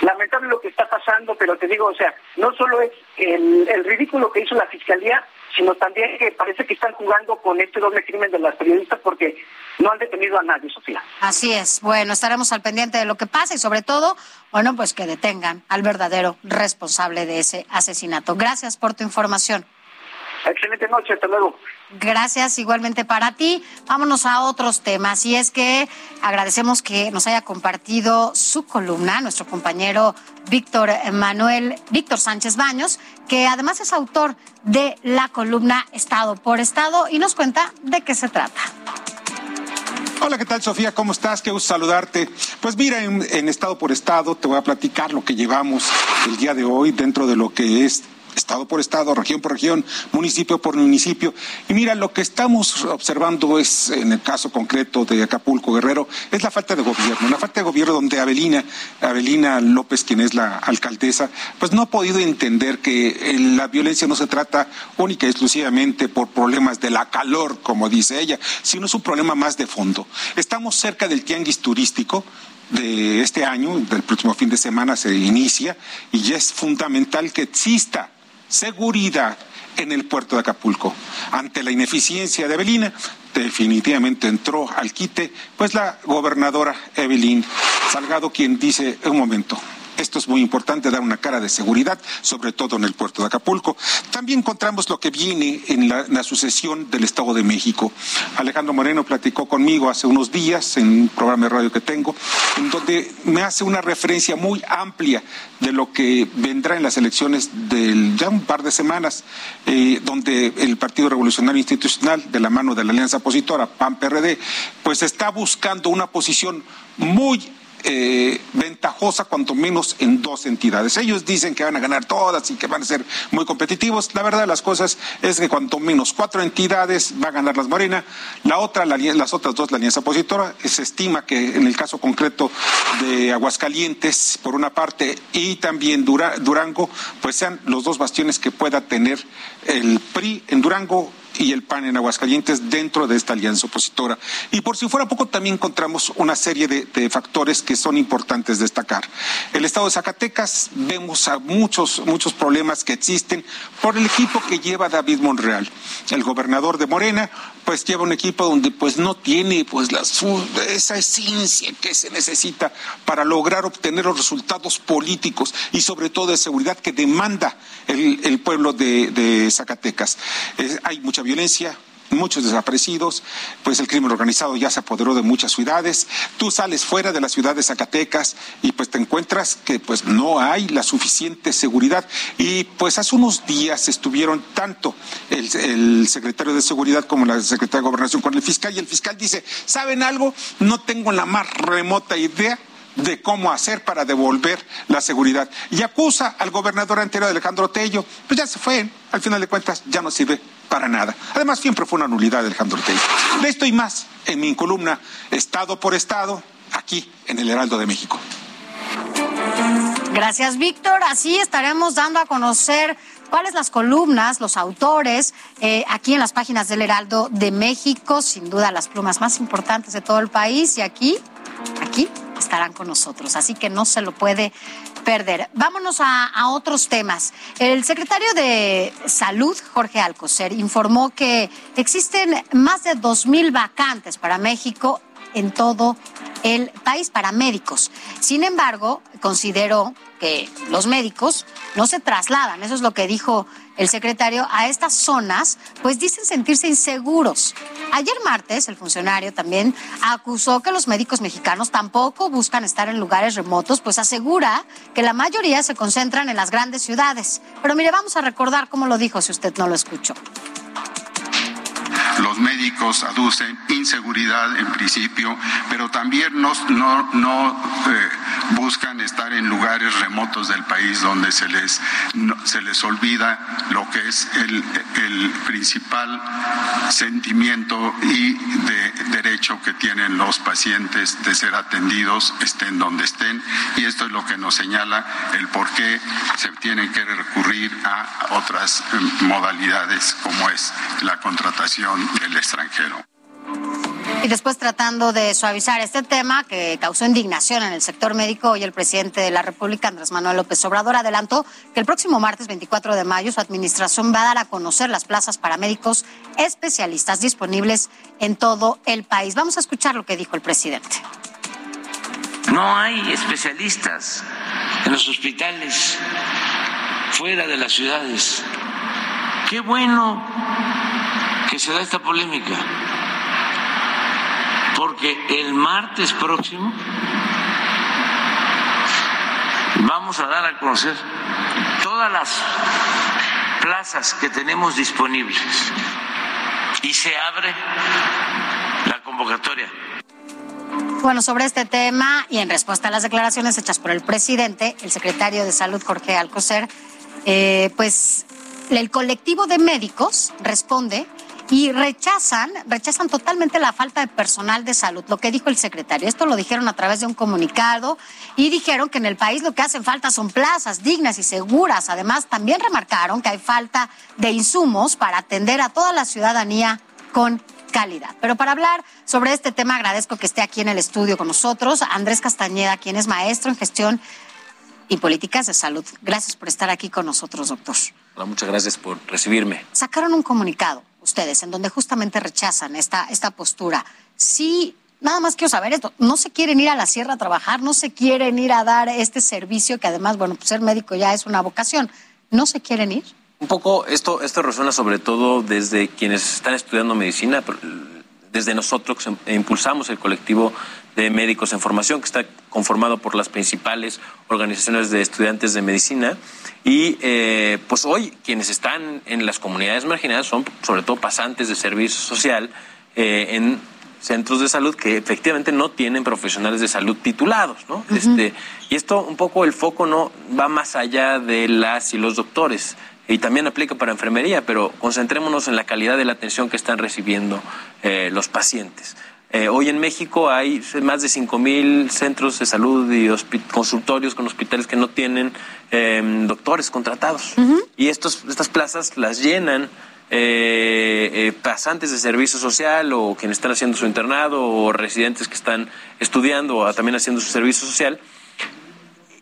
Lamentable lo que está pasando, pero te digo, o sea, no solo es el, el ridículo que hizo la Fiscalía, sino también que parece que están jugando con este doble crimen de las periodistas porque no han detenido a nadie, Sofía. Así es. Bueno, estaremos al pendiente de lo que pasa y sobre todo, bueno, pues que detengan al verdadero responsable de ese asesinato. Gracias por tu información. Excelente noche, hasta luego. Gracias igualmente para ti. Vámonos a otros temas. Y es que agradecemos que nos haya compartido su columna, nuestro compañero Víctor Manuel, Víctor Sánchez Baños, que además es autor de la columna Estado por Estado y nos cuenta de qué se trata. Hola, ¿qué tal, Sofía? ¿Cómo estás? Qué gusto saludarte. Pues mira, en, estado por estado te voy a platicar lo que llevamos el día de hoy dentro de lo que es estado por estado, región por región, municipio por municipio. Y mira, lo que estamos observando es, en el caso concreto de Acapulco Guerrero, es la falta de gobierno. La falta de gobierno donde Avelina, Avelina López, quien es la alcaldesa, pues no ha podido entender que la violencia no se trata única y exclusivamente por problemas de la calor, como dice ella, sino es un problema más de fondo. Estamos cerca del tianguis turístico, de este año, del próximo fin de semana se inicia y ya es fundamental que exista seguridad en el puerto de Acapulco. Ante la ineficiencia de Evelina, definitivamente entró al quite, pues la gobernadora Evelyn Salgado, quien dice, un momento, esto es muy importante, dar una cara de seguridad, sobre todo en el puerto de Acapulco. También encontramos lo que viene en la, sucesión del Estado de México. Alejandro Moreno platicó conmigo hace unos días en un programa de radio que tengo, en donde me hace una referencia muy amplia de lo que vendrá en las elecciones del ya un par de semanas, eh, donde el Partido Revolucionario Institucional, de la mano de la alianza opositora PAN-PRD, pues está buscando una posición muy eh, ventajosa cuanto menos en dos entidades. Ellos dicen que van a ganar todas y que van a ser muy competitivos. La verdad de las cosas es que cuanto menos cuatro entidades va a ganar las Morena. La otra, las otras dos, la alianza opositora, se estima que en el caso concreto de Aguascalientes, por una parte, y también Durango, pues sean los dos bastiones que pueda tener el PRI en Durango y el PAN en Aguascalientes dentro de esta alianza opositora. Y por si fuera poco, también encontramos una serie de, factores que son importantes destacar. El estado de Zacatecas, vemos a muchos, muchos problemas que existen por el equipo que lleva David Monreal. El gobernador de Morena, pues lleva un equipo donde pues no tiene pues la, esa esencia que se necesita para lograr obtener los resultados políticos y sobre todo de seguridad que demanda el, pueblo de, Zacatecas. hay mucha violencia, muchos desaparecidos, pues el crimen organizado ya se apoderó de muchas ciudades. Tú sales fuera de la ciudad de Zacatecas y pues te encuentras que pues no hay la suficiente seguridad. Y pues hace unos días estuvieron tanto el, el secretario de Seguridad como la secretaria de Gobernación con el fiscal y el fiscal dice, ¿saben algo? No tengo la más remota idea de cómo hacer para devolver la seguridad. Y acusa al gobernador anterior Alejandro Tello, pues ya se fue, al final de cuentas ya no sirve para nada. Además, siempre fue una nulidad Alejandro Tello. De esto y más en mi columna Estado por Estado, aquí en el Heraldo de México. Gracias, Víctor. Así estaremos dando a conocer cuáles las columnas, los autores, eh, aquí en las páginas del Heraldo de México, sin duda las plumas más importantes de todo el país. Y aquí, aquí estarán con nosotros, así que no se lo puede perder. Vámonos a, otros temas. El secretario de Salud, Jorge Alcocer, informó que existen más de dos mil vacantes para México en todo el país para médicos. Sin embargo, consideró que los médicos no se trasladan, eso es lo que dijo el secretario, a estas zonas, pues dicen sentirse inseguros. Ayer martes, el funcionario también acusó que los médicos mexicanos tampoco buscan estar en lugares remotos, pues asegura que la mayoría se concentran en las grandes ciudades. Pero mire, vamos a recordar cómo lo dijo si usted no lo escuchó. Los médicos aducen inseguridad en principio, pero también no, eh, buscan estar en lugares remotos del país donde se les, se les olvida lo que es el, el principal sentimiento y de derecho que tienen los pacientes de ser atendidos, estén donde estén. Y esto es lo que nos señala el por qué se tienen que recurrir a otras eh, modalidades como es la contratación del extranjero. Y después tratando de suavizar este tema que causó indignación en el sector médico, hoy el presidente de la República, Andrés Manuel López Obrador, adelantó que el próximo martes 24 de mayo su administración va a dar a conocer las plazas para médicos especialistas disponibles en todo el país. Vamos a escuchar lo que dijo el presidente. No hay especialistas en los hospitales fuera de las ciudades. Qué bueno que se da esta polémica, porque el martes próximo vamos a dar a conocer todas las plazas que tenemos disponibles. Y se abre la convocatoria. Bueno, sobre este tema y en respuesta a las declaraciones hechas por el presidente, el secretario de Salud, Jorge Alcocer, eh, pues el colectivo de médicos responde y rechazan, rechazan totalmente la falta de personal de salud, lo que dijo el secretario. Esto lo dijeron a través de un comunicado y dijeron que en el país lo que hacen falta son plazas dignas y seguras. Además, también remarcaron que hay falta de insumos para atender a toda la ciudadanía con calidad. Pero para hablar sobre este tema, agradezco que esté aquí en el estudio con nosotros Andrés Castañeda, quien es maestro en gestión y políticas de salud. Gracias por estar aquí con nosotros, doctor. muchas gracias por recibirme. Sacaron un comunicado ustedes en donde justamente rechazan esta, esta postura. Sí, nada más quiero saber esto, no se quieren ir a la sierra a trabajar, no se quieren ir a dar este servicio que además, bueno, pues ser médico ya es una vocación, no se quieren ir. Un poco esto, esto resuena sobre todo desde quienes están estudiando medicina, desde nosotros que impulsamos el colectivo de médicos en formación, que está conformado por las principales organizaciones de estudiantes de medicina. Y eh, pues hoy quienes están en las comunidades marginadas son sobre todo pasantes de servicio social eh, en centros de salud que efectivamente no tienen profesionales de salud titulados, ¿no? este, y esto un poco el foco no va más allá de las y los doctores y también aplica para enfermería, pero concentrémonos en la calidad de la atención que están recibiendo eh, los pacientes. Eh, hoy en México hay más de 5.000 centros de salud y consultorios con hospitales que no tienen em, doctores contratados. Y estos, estas plazas las llenan eh, eh, pasantes de servicio social o quienes están haciendo su internado o residentes que están estudiando o también haciendo su servicio social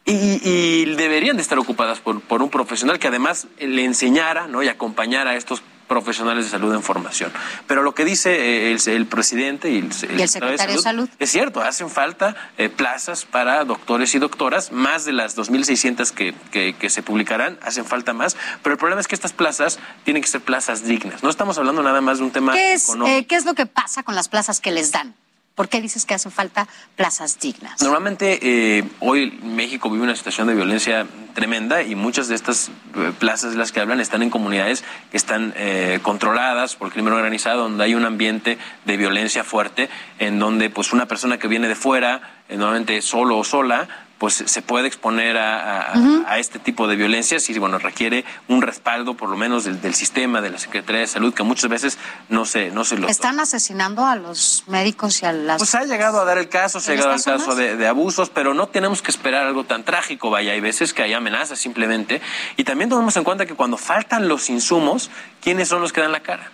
y, deberían de estar ocupadas por, por, un profesional que además le enseñara ¿no? y acompañara a estos profesionales de salud en formación. Pero lo que dice eh, el, presidente y el, secretario de salud, es cierto, hacen falta eh, plazas para doctores y doctoras, más de las 2.600 que, que, que se publicarán, hacen falta más, pero el problema es que estas plazas tienen que ser plazas dignas. No estamos hablando nada más de un tema ¿Qué es, eh, ¿Qué es lo que pasa con las plazas que les dan? ¿Por qué dices que hacen falta plazas dignas? Normalmente eh, hoy México vive una situación de violencia tremenda y muchas de estas eh, plazas de las que hablan están en comunidades que están eh, controladas por crimen organizado, donde hay un ambiente de violencia fuerte, en donde pues una persona que viene de fuera, normalmente solo o sola, pues se puede exponer a, este tipo de violencias y bueno requiere un respaldo por lo menos del, sistema de la Secretaría de Salud que muchas veces no se no se lo están asesinando a los médicos y a las pues ha llegado a dar el caso se ha llegado al caso de, abusos pero no tenemos que esperar algo tan trágico vaya hay veces que hay amenazas simplemente. Y también tomemos en cuenta que cuando faltan los insumos quiénes son los que dan la cara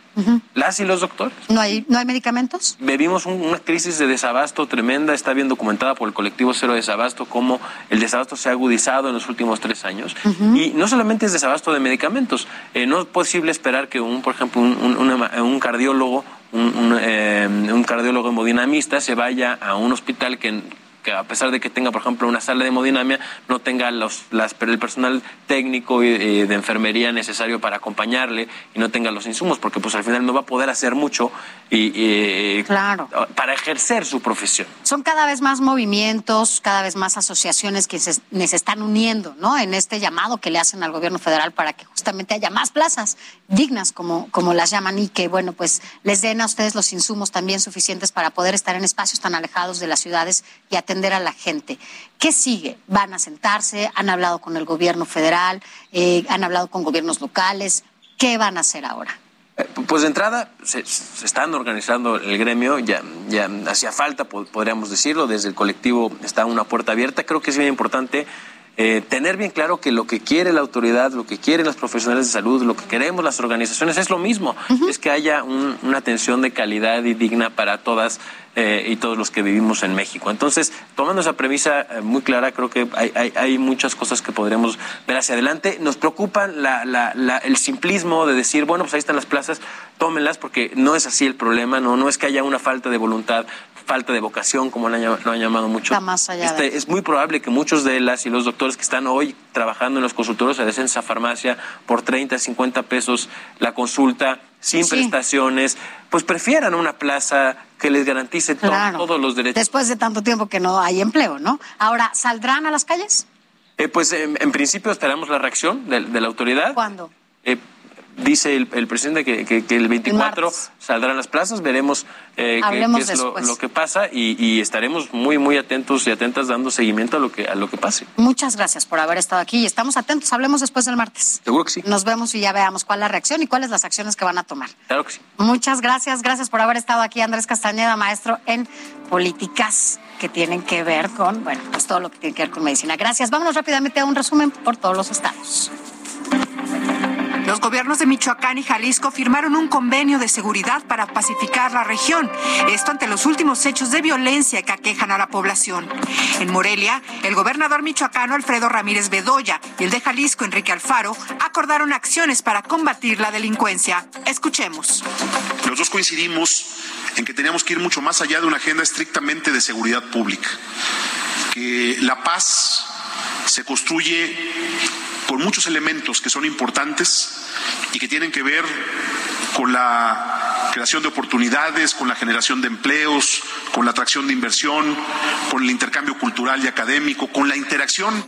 las y los doctores. ¿No hay, ¿No hay medicamentos? Vivimos una crisis de desabasto tremenda, está bien documentada por el colectivo Cero Desabasto, cómo el desabasto se ha agudizado en los últimos tres años. Y no solamente es desabasto de medicamentos, eh, no es posible esperar que un, por ejemplo, un, un, cardiólogo, un, eh, un cardiólogo hemodinamista se vaya a un hospital que que a pesar de que tenga, por ejemplo, una sala de hemodinamia, no tenga los, las, el personal técnico y, de enfermería necesario para acompañarle y no tenga los insumos, porque pues al final no va a poder hacer mucho y, claro. para ejercer su profesión. Son cada vez más movimientos, cada vez más asociaciones que se, se están uniendo, ¿no? En este llamado que le hacen al gobierno federal para que justamente haya más plazas dignas, como, como las llaman, y que, bueno, pues les den a ustedes los insumos también suficientes para poder estar en espacios tan alejados de las ciudades y atender a la gente. ¿Qué sigue? ¿Van a sentarse? ¿Han hablado con el gobierno federal? Eh, ¿Han hablado con gobiernos locales? ¿Qué van a hacer ahora? Pues de entrada se, están organizando el gremio, ya, ya hacía falta, podríamos decirlo, desde el colectivo está una puerta abierta. Creo que es bien importante eh, tener bien claro que lo que quiere la autoridad, lo que quieren los profesionales de salud, lo que queremos las organizaciones es lo mismo, es que haya una atención de calidad y digna para todas eh, y todos los que vivimos en México. Entonces, tomando esa premisa eh, muy clara, creo que hay, muchas cosas que podremos ver hacia adelante. Nos preocupa el simplismo de decir, bueno, pues ahí están las plazas, tómenlas, porque no es así el problema, no, no es que haya una falta de voluntad falta de vocación, como lo han, llamado mucho. más allá este, Es muy probable que muchos de las y los doctores que están hoy trabajando en los consultorios de esa farmacia por 30, 50 pesos la consulta, sin prestaciones, pues prefieran una plaza que les garantice todos los derechos. Después de tanto tiempo que no hay empleo, ¿no? Ahora, ¿saldrán a las calles? Eh, pues en, principio esperamos la reacción de, la autoridad. ¿Cuándo? Eh, dice el, presidente que, el 24 saldrán las plazas, veremos eh, qué, es lo, que pasa y, estaremos muy, muy atentos y atentas dando seguimiento a lo que, a lo que pase. Muchas gracias por haber estado aquí y estamos atentos. Hablemos después del martes. Seguro que sí. Nos vemos y ya veamos cuál es la reacción y cuáles las acciones que van a tomar. Claro que sí. Muchas gracias. Gracias por haber estado aquí, Andrés Castañeda, maestro en políticas que tienen que ver con, bueno, pues todo lo que tiene que ver con medicina. Gracias. Vámonos rápidamente a un resumen por todos los estados. Los gobiernos de Michoacán y Jalisco firmaron un convenio de seguridad para pacificar la región. Esto ante los últimos hechos de violencia que aquejan a la población. En Morelia, el gobernador michoacano Alfredo Ramírez Bedoya y el de Jalisco Enrique Alfaro acordaron acciones para combatir la delincuencia. Escuchemos. Los dos coincidimos en que teníamos que ir mucho más allá de una agenda estrictamente de seguridad pública. Que la paz se construye con muchos elementos que son importantes y que tienen que ver con la creación de oportunidades, con la generación de empleos, con la atracción de inversión, con el intercambio cultural y académico, con la interacción.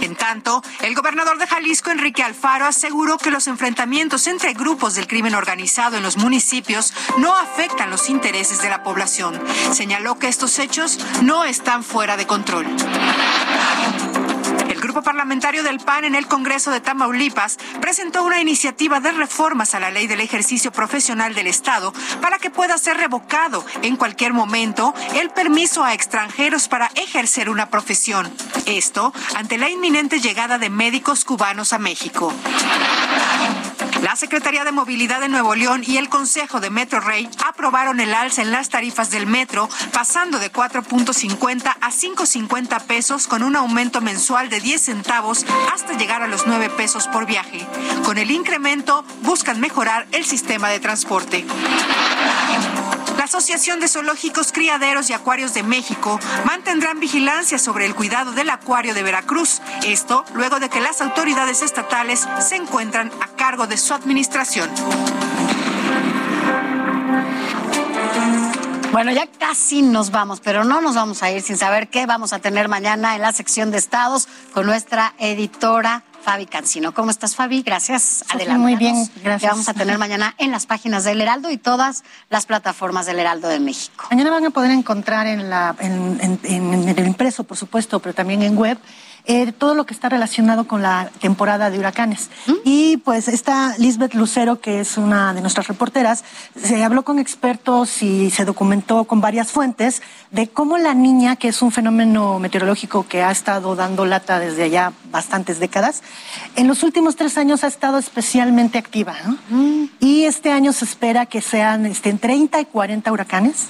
En tanto, el gobernador de Jalisco, Enrique Alfaro, aseguró que los enfrentamientos entre grupos del crimen organizado en los municipios no afectan los intereses de la población. Señaló que estos hechos no están fuera de control. Grupo parlamentario del PAN en el Congreso de Tamaulipas presentó una iniciativa de reformas a la ley del ejercicio profesional del Estado para que pueda ser revocado en cualquier momento el permiso a extranjeros para ejercer una profesión. Esto ante la inminente llegada de médicos cubanos a México. La Secretaría de Movilidad de Nuevo León y el Consejo de Metro Rey aprobaron el alza en las tarifas del metro, pasando de 4.50 a 5.50 pesos con un aumento mensual de 10 centavos hasta llegar a los 9 pesos por viaje. Con el incremento buscan mejorar el sistema de transporte. La Asociación de Zoológicos, Criaderos y Acuarios de México mantendrán vigilancia sobre el cuidado del acuario de Veracruz. Esto luego de que las autoridades estatales se encuentran a cargo de su administración. Bueno, ya casi nos vamos, pero no nos vamos a ir sin saber qué vamos a tener mañana en la sección de estados con nuestra editora Fabi Cancino. ¿Cómo estás, Fabi? Gracias. Adelante. Muy bien, gracias. Que vamos a tener mañana en las páginas del Heraldo y todas las plataformas del Heraldo de México. Mañana van a poder encontrar en, la, en el impreso, por supuesto, pero también en web eh, todo lo que está relacionado con la temporada de huracanes. ¿Mm? Y pues esta Lisbeth Lucero, que es una de nuestras reporteras, se habló con expertos y se documentó con varias fuentes de cómo la niña, que es un fenómeno meteorológico que ha estado dando lata desde allá bastantes décadas, en los últimos tres años ha estado especialmente activa. ¿Mm? Y este año se espera que sean este, 30 y 40 huracanes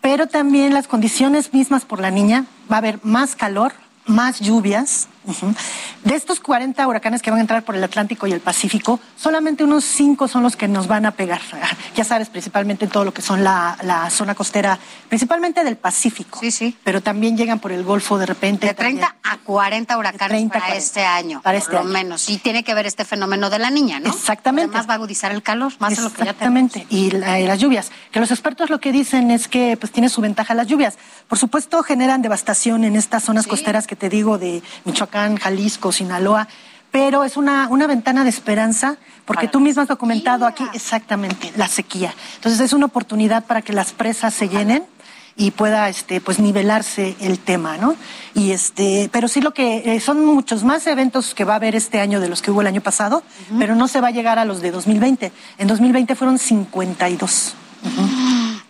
pero también las condiciones mismas por la niña, va a haber más calor, más lluvias. De estos 40 huracanes que van a entrar por el Atlántico y el Pacífico, solamente unos 5 son los que nos van a pegar. Ya sabes, principalmente todo lo que son la, zona costera, principalmente del Pacífico. Sí, sí. Pero también llegan por el Golfo de repente. De 30 a 40 huracanes para este año. Para este por lo menos. Y tiene que ver este fenómeno de la niña, ¿no? Exactamente. Además va a agudizar el calor, más de lo que ya Exactamente. Y, las lluvias. Que los expertos lo que dicen es que pues tiene su ventaja las lluvias. Por supuesto, generan devastación en estas zonas costeras que te digo de Michoacán, Jalisco, Sinaloa, pero es una, una ventana de esperanza, porque tú mismo has documentado aquí exactamente la sequía. Entonces es una oportunidad para que las presas se llenen y pueda este pues nivelarse el tema, ¿no? Y este, pero sí lo que eh, son muchos más eventos que va a haber este año de los que hubo el año pasado, pero no se va a llegar a los de 2020. En 2020 fueron 52.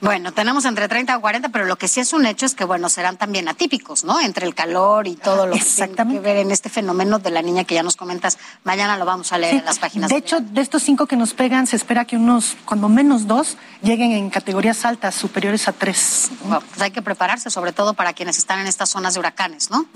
Bueno, tenemos entre 30 o 40, pero lo que sí es un hecho es que, bueno, serán también atípicos, ¿no? Entre el calor y todo lo que tiene que ver en este fenómeno de la niña que ya nos comentas. Mañana lo vamos a leer en las páginas. De hecho, de estos cinco que nos pegan, se espera que unos, cuando menos dos, lleguen en categorías altas, superiores a tres. pues hay que prepararse, sobre todo para quienes están en estas zonas de huracanes, ¿no?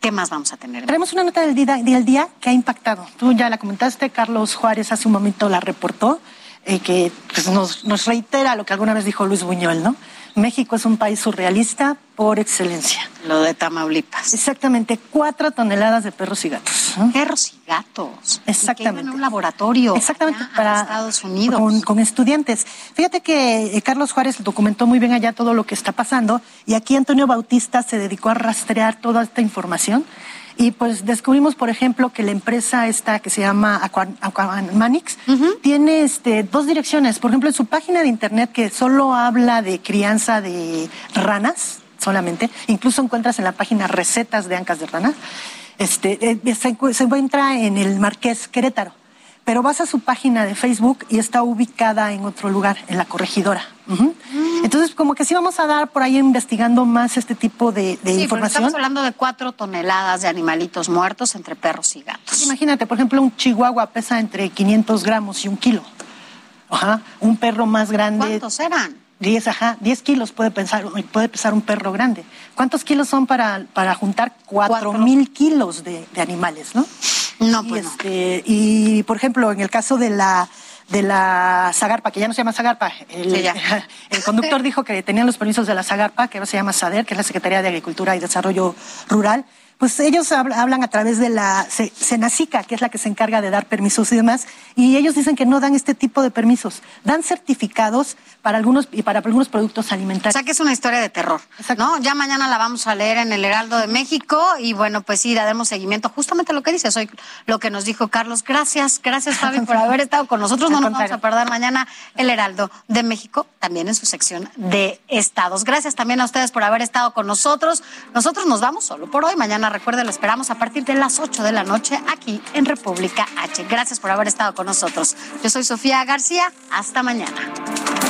¿Qué más vamos a tener? Tenemos una nota del día, del día que ha impactado. Tú ya la comentaste, Carlos Juárez hace un momento la reportó eh, que pues, nos, nos reitera lo que alguna vez dijo Luis Buñuel, ¿no? México es un país surrealista por excelencia. Lo de Tamaulipas. Exactamente, cuatro toneladas de perros y gatos. Perros y gatos. Exactamente. en un laboratorio. Exactamente, para Estados Unidos. Con, con, estudiantes. Fíjate que eh, Carlos Juárez documentó muy bien allá todo lo que está pasando y aquí Antonio Bautista se dedicó a rastrear toda esta información Y pues descubrimos, por ejemplo, que la empresa esta que se llama Aquamanix tiene este, dos direcciones. Por ejemplo, en su página de internet que solo habla de crianza de ranas solamente, incluso encuentras en la página recetas de ancas de ranas, este, eh, se, se encuentra en el Marqués Querétaro pero vas a su página de Facebook y está ubicada en otro lugar, en la corregidora. Mm. Entonces, como que sí vamos a dar por ahí investigando más este tipo de, de sí, información. Estamos hablando de cuatro toneladas de animalitos muertos entre perros y gatos. Imagínate, por ejemplo, un chihuahua pesa entre 500 gramos y un kilo. Ajá. Un perro más grande. ¿Cuántos eran? 10, ajá, 10 kilos puede, pensar, puede pesar un perro grande. ¿Cuántos kilos son para, para juntar 4 mil kilos de, de animales, no? No, y, pues este, y por ejemplo, en el caso de la de la Zagarpa, que ya no se llama Zagarpa, el, Sí, el conductor dijo que tenían los permisos de la Zagarpa, que ahora se llama SADER, que es la Secretaría de Agricultura y Desarrollo Rural, pues ellos habl- hablan a través de la Senacica, que es la que se encarga de dar permisos y demás, y ellos dicen que no dan este tipo de permisos, dan certificados para algunos y para algunos productos O alimentarios. sea que es una historia de terror, ¿no? Ya mañana la vamos a leer en el Heraldo de México y bueno, pues sí, daremos seguimiento justamente lo que dices hoy, lo que nos dijo Carlos. Gracias, gracias Fabi por haber estado con nosotros. No Al nos vamos a perder mañana el Heraldo de México, también en su sección de estados. Gracias también a ustedes por haber estado con nosotros. Nosotros nos vamos solo por hoy. Mañana, recuerden, lo esperamos a partir de las 8 de la noche aquí en República H. Gracias por haber estado con nosotros. Yo soy Sofía García. Hasta mañana.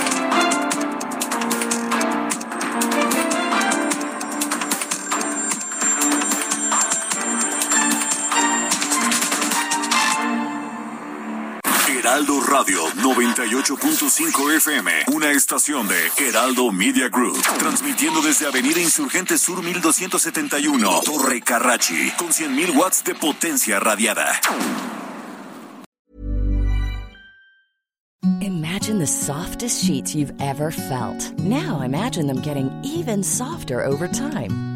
Heraldo Radio 98.5 FM, una estación de Heraldo Media Group, transmitiendo desde Avenida Insurgente Sur 1271, Torre Carrachi, con 100.000 watts de potencia radiada. Imagine the softest sheets you've ever felt. Now imagine them getting even softer over time.